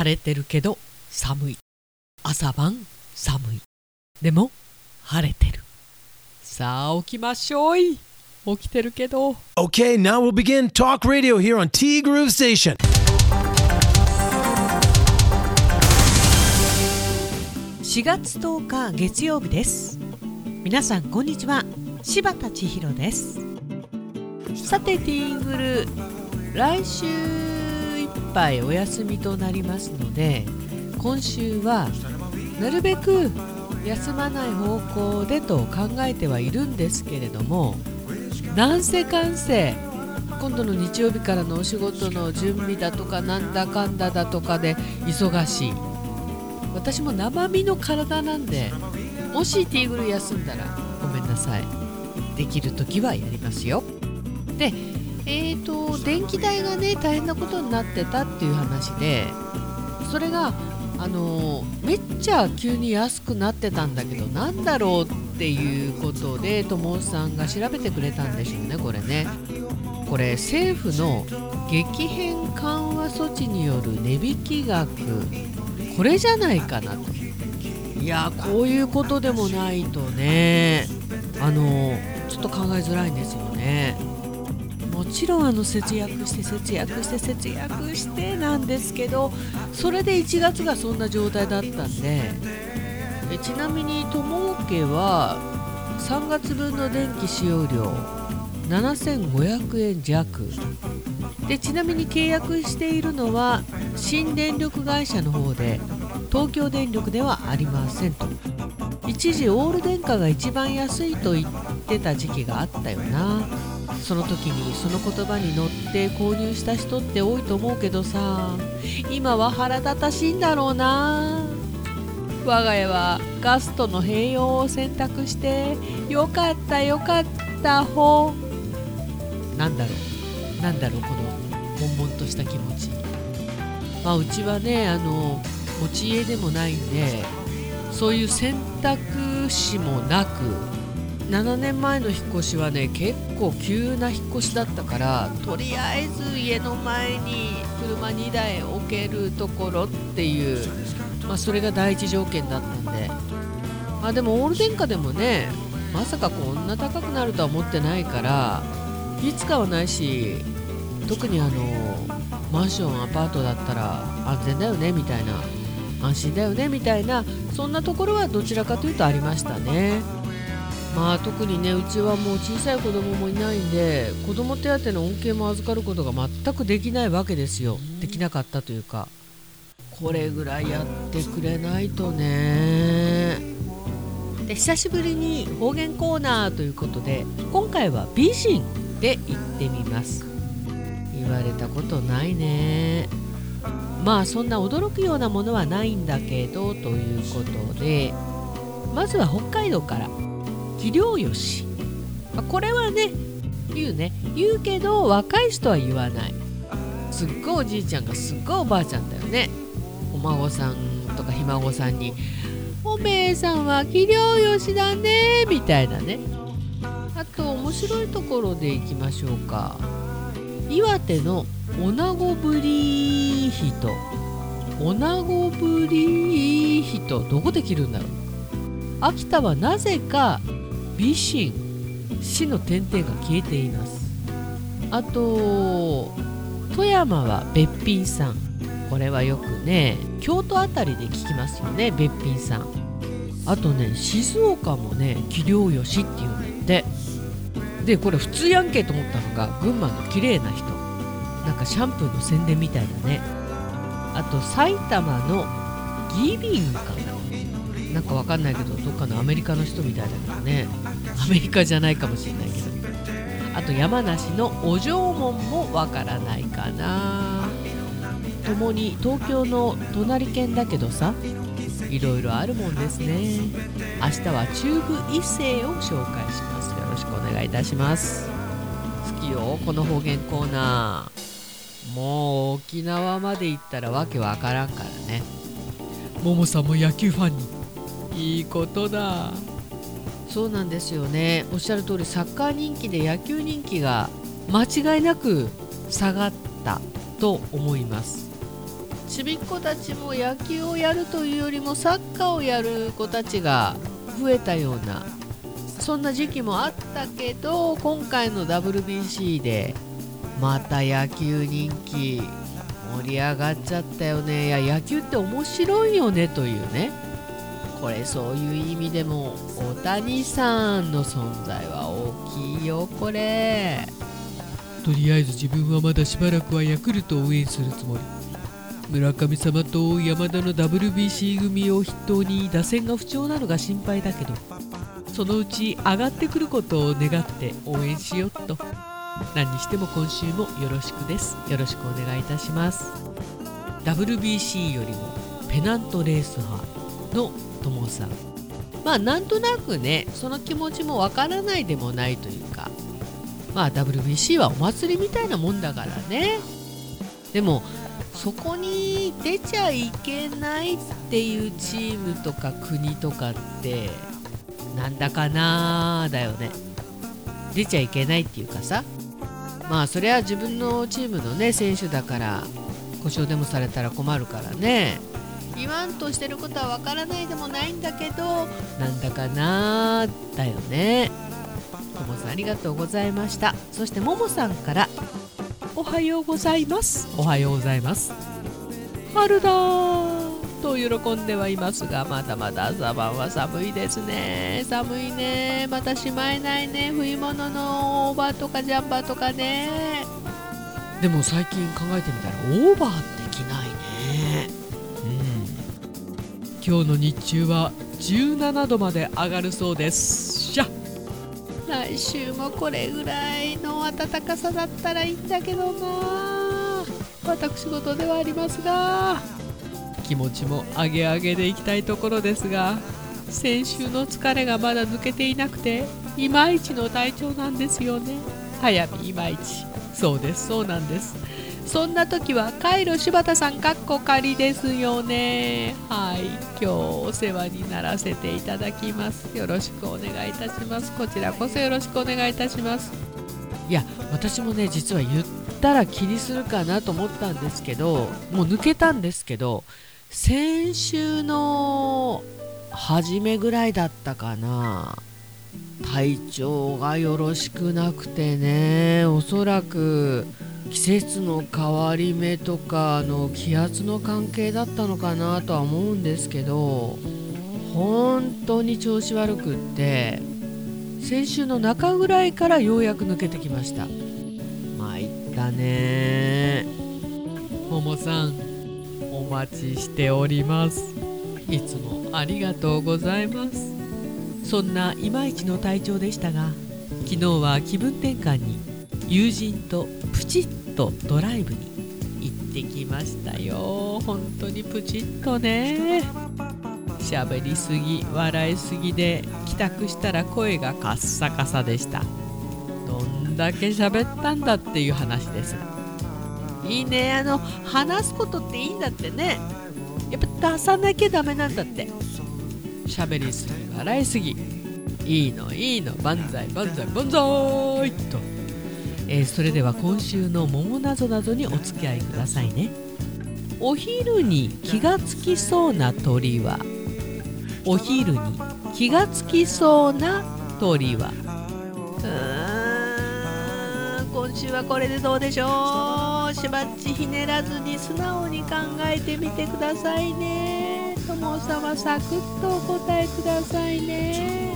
晴れてるけど寒い。朝晩寒い。でも晴れてる。さあ起きましょうい。起きてるけど。Okay, now we'll begin Talk Radio here on T Groove Station. 4月10日月曜日です。皆さんこんにちは。柴田千尋です。さてティーグル来週いっぱいお休みとなりますので今週はなるべく休まない方向でと考えてはいるんですけれどもなんせかんせ今度の日曜日からのお仕事の準備だとかなんだかんだだとかで忙しい。私も生身の体なんでもしティーグル休んだらごめんなさい。できる時はやりますよ。でえーと電気代がね大変なことになってたっていう話でそれがあのめっちゃ急に安くなってたんだけどなんだろうっていうことで友さんが調べてくれたんでしょうねこれね。これ政府の激変緩和措置による値引き額これじゃないかなと。いやこういうことでもないとね。あのちょっと考えづらいんですよね。もちろんあの節約して節約して節約してなんですけどそれで1月がそんな状態だったんでえちなみに友家は3月分の電気使用量7500円弱。でちなみに契約しているのは新電力会社の方で東京電力ではありませんと。一時オール電化が一番安いと言ってた時期があったよな。その時にその言葉に乗って購入した人って多いと思うけどさ今は腹立たしいんだろうな。我が家はガスとの併用を選択してよかったよかった方なんだろう。なんだろうこの悶々とした気持ち。まあうちはねあの持ち家でもないんでそういう選択肢もなく7年前の引っ越しはね結構急な引っ越しだったからとりあえず家の前に車2台置けるところっていう、まあ、それが第一条件だったんでまあでもオール電化でもねまさかこんな高くなるとは思ってないからいつかはないし特にあのマンションアパートだったら安全だよねみたいな安心だよねみたいなそんなところはどちらかというとありましたね。まあ特にねうちはもう小さい子供もいないんで子供手当の恩恵も預かることが全くできないわけですよ。できなかったというか。これぐらいやってくれないとね。で久しぶりに方言コーナーということで今回は美人で行ってみます。言われたことないね。まあそんな驚くようなものはないんだけどということでまずは北海道から器量よし、まあ、これはね言うね。言うけど若い人は言わない。すっごいおじいちゃんがすっごいおばあちゃんだよね。お孫さんとかひ孫さんに「おめえさんは器量よしだね」みたいなね。あと面白いところでいきましょうか。岩手の女子ぶり人女子ぶり人どこで切るんだろう。秋田はなぜか美神死の点々が消えています。あと富山はべっぴんさん。これはよくね京都あたりで聞きますよねべっぴんさん。あとね静岡もね器量よしっていうんだって。でこれ普通やんけと思ったのが群馬の綺麗な人。なんかシャンプーの宣伝みたいだね。あと埼玉のギビンかな。なんかわかんないけどどっかのアメリカの人みたいだけどね。アメリカじゃないかもしれないけど。あと山梨のお縄文もわからないかな。共に東京の隣県だけどさいろいろあるもんですね。明日は中部一世を紹介します。よろしくお願いいたします。好きよこの方言コーナー。もう沖縄まで行ったらわけわからんからね。ももさんも野球ファンに。いいことだ。そうなんですよね。おっしゃる通りサッカー人気で野球人気が間違いなく下がったと思います。ちびっ子たちも野球をやるというよりもサッカーをやる子たちが増えたようなそんな時期もあったけど今回の WBC でまた野球人気盛り上がっちゃったよね。いや野球って面白いよねというね。これそういう意味でも大谷さんの存在は大きいよこれ。とりあえず自分はまだしばらくはヤクルトを応援するつもり。村神様と山田の WBC 組を筆頭に打線が不調なのが心配だけどそのうち上がってくることを願って応援しよっと。何にしても今週もよろしくです。よろしくお願いいたします。WBC よりもペナントレース派。のともさん。まあなんとなくねその気持ちもわからないでもないというか。まあ WBC はお祭りみたいなもんだからね。でもそこに出ちゃいけないっていうチームとか国とかってなんだかなだよね。出ちゃいけないっていうかさ。まあそれは自分のチームのね選手だから故障でもされたら困るからね。言わんとしてることはわからないでもないんだけど。なんだかなだよね。ともさんありがとうございました。そしてももさんからおはようございます。おはようございます。春だと喜んではいますがまだまだ朝晩は寒いですね。寒いね。またしまえないね。冬物のオーバーとかジャンパーとかね。でも最近考えてみたらオーバーできないね。うん今日の日中は17度まで上がるそうです。しゃ来週もこれぐらいの暖かさだったらいいんだけどな。私事ではありますが。気持ちも上げ上げでいきたいところですが先週の疲れがまだ抜けていなくていまいちの体調なんですよね。早見いまいち。そうですそうなんですそんな時はカイロ柴田さんかっこ仮ですよね。はい。今日お世話にならせていただきます。よろしくお願いいたします。こちらこそよろしくお願いいたします。いや私もね実は言ったら気にするかなと思ったんですけどもう抜けたんですけど先週の初めぐらいだったかな。体調がよろしくなくてねおそらく季節の変わり目とかの気圧の関係だったのかなとは思うんですけど本当に調子悪くって先週の中ぐらいからようやく抜けてきました。参ったね。ももさんお待ちしております。いつもありがとうございます。そんないまいちの体調でしたが昨日は気分転換に友人とプチッとドライブに行ってきましたよ。本当にプチッとね。喋りすぎ笑いすぎで帰宅したら声がカッサカサでした。どんだけ喋ったんだっていう話です。いいね。あの話すことっていいんだってね。やっぱ出さなきゃダメなんだって。喋りすぎ。笑いすぎ。いいのいいの。万歳万歳万歳。と、えー、それでは今週の「桃なぞなぞ」にお付き合いくださいね。お昼に気がつきそうな鳥は。お昼に気がつきそうな鳥は。うーん今週はこれでどうでしょう。しばっちひねらずに素直に考えてみてくださいね。ともさまサクッとお答えくださいね。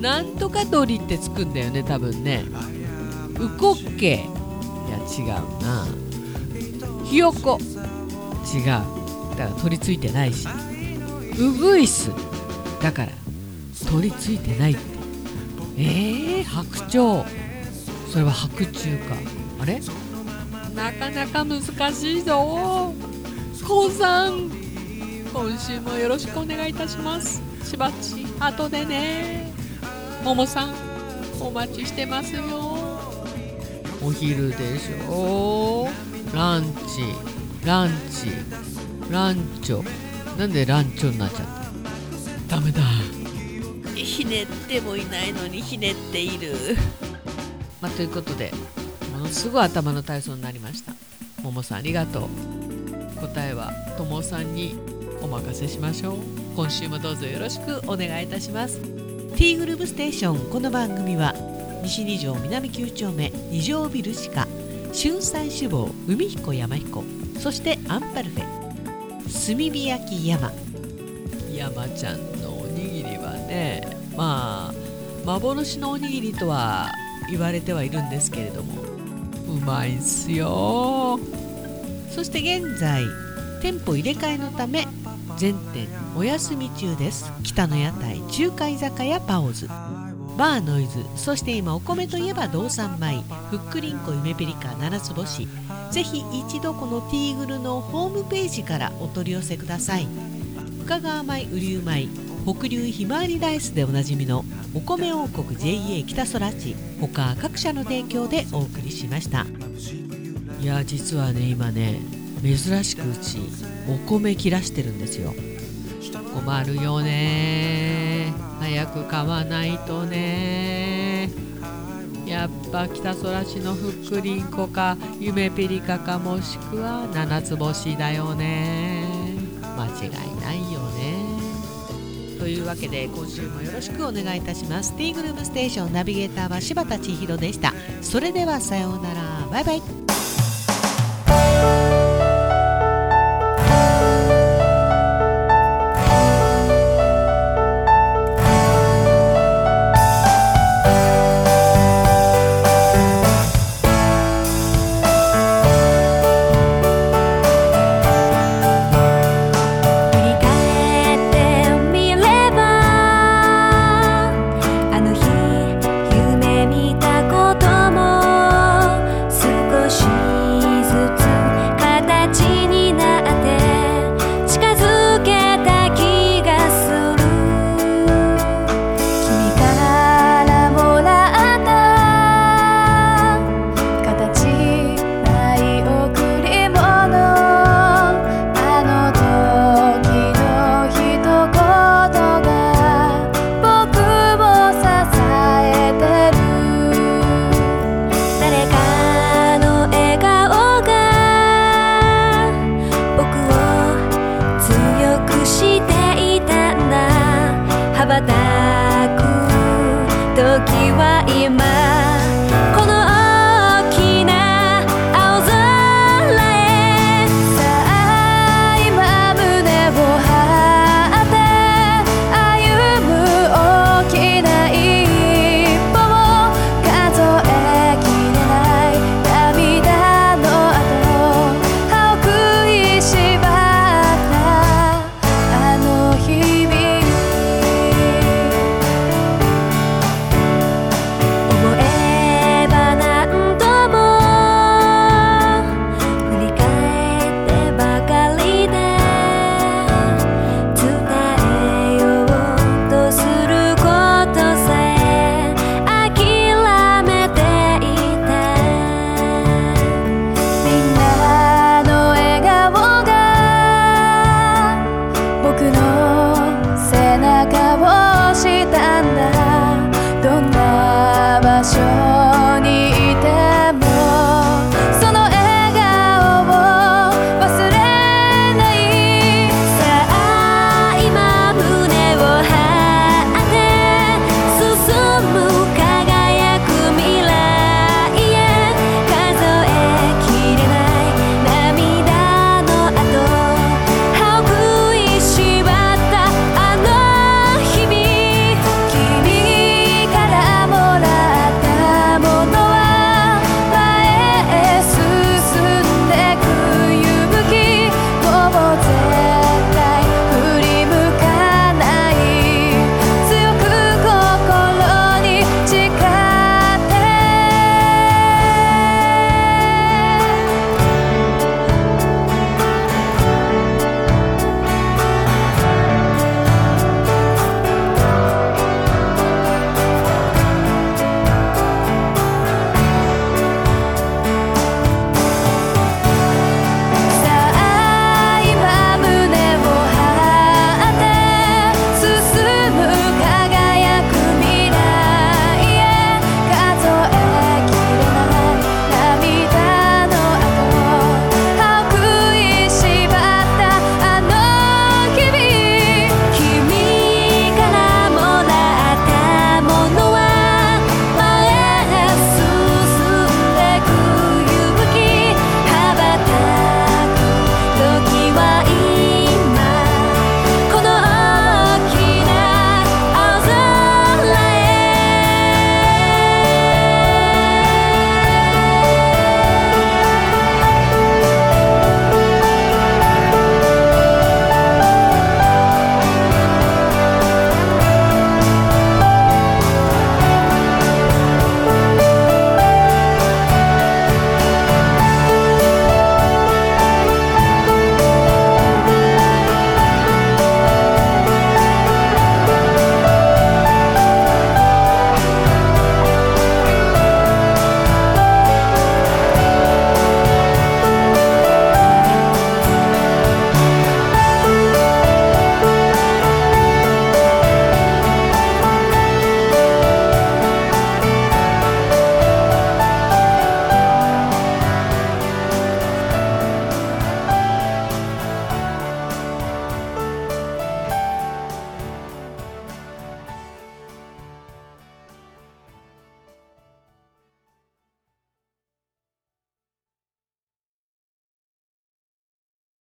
なんとか鳥ってつくんだよね多分ね。ウコッケ。いや違うな。ひよこ違う。だから鳥ついてないし。ウグイス。だから鳥ついてないって。えー、白鳥。それは白昼か。あれ？なかなか難しいぞ。高さん。今週もよろしくお願いいたします。しばっち後でね。ももさんお待ちしてますよ。お昼でしょ。ランチランチランチョ。なんでランチョになっちゃった？ダメだ。ひねってもいないのにひねっている。まあ、ということでものすごい頭の体操になりました。ももさんありがとう。答えはともさんにお任せしましょう。今週もどうぞよろしくお願いいたします。T グループステーション。この番組は西二条南9丁目二条ビルシカ春菜志望海彦山彦。そしてアンパルフェ。炭火焼き山。山ちゃんのおにぎりはねまあ幻のおにぎりとは言われてはいるんですけれども。うまいんすよ。そして現在店舗入れ替えのため全店お休み中です。北の屋台中華居酒屋パオズ。バーノイズそして今お米といえば道産米。ふっくりんこ夢ピリカ七つ星。ぜひ一度このティーグルのホームページからお取り寄せください。深川米雨竜米北流ひまわりライスでおなじみのお米王国 JA 北空地。他各社の提供でお送りしました。いや実はね今ね珍しくうちお米切らしてるんですよ。困るよね。早く買わないとね。やっぱ北空市のふっくりんこか夢ピリカかもしくは七つ星だよね。間違いないよね。というわけで今週もよろしくお願いいたします。ティーグルームステーションナビゲーターは柴田千尋でした。それではさようなら。バイバイ。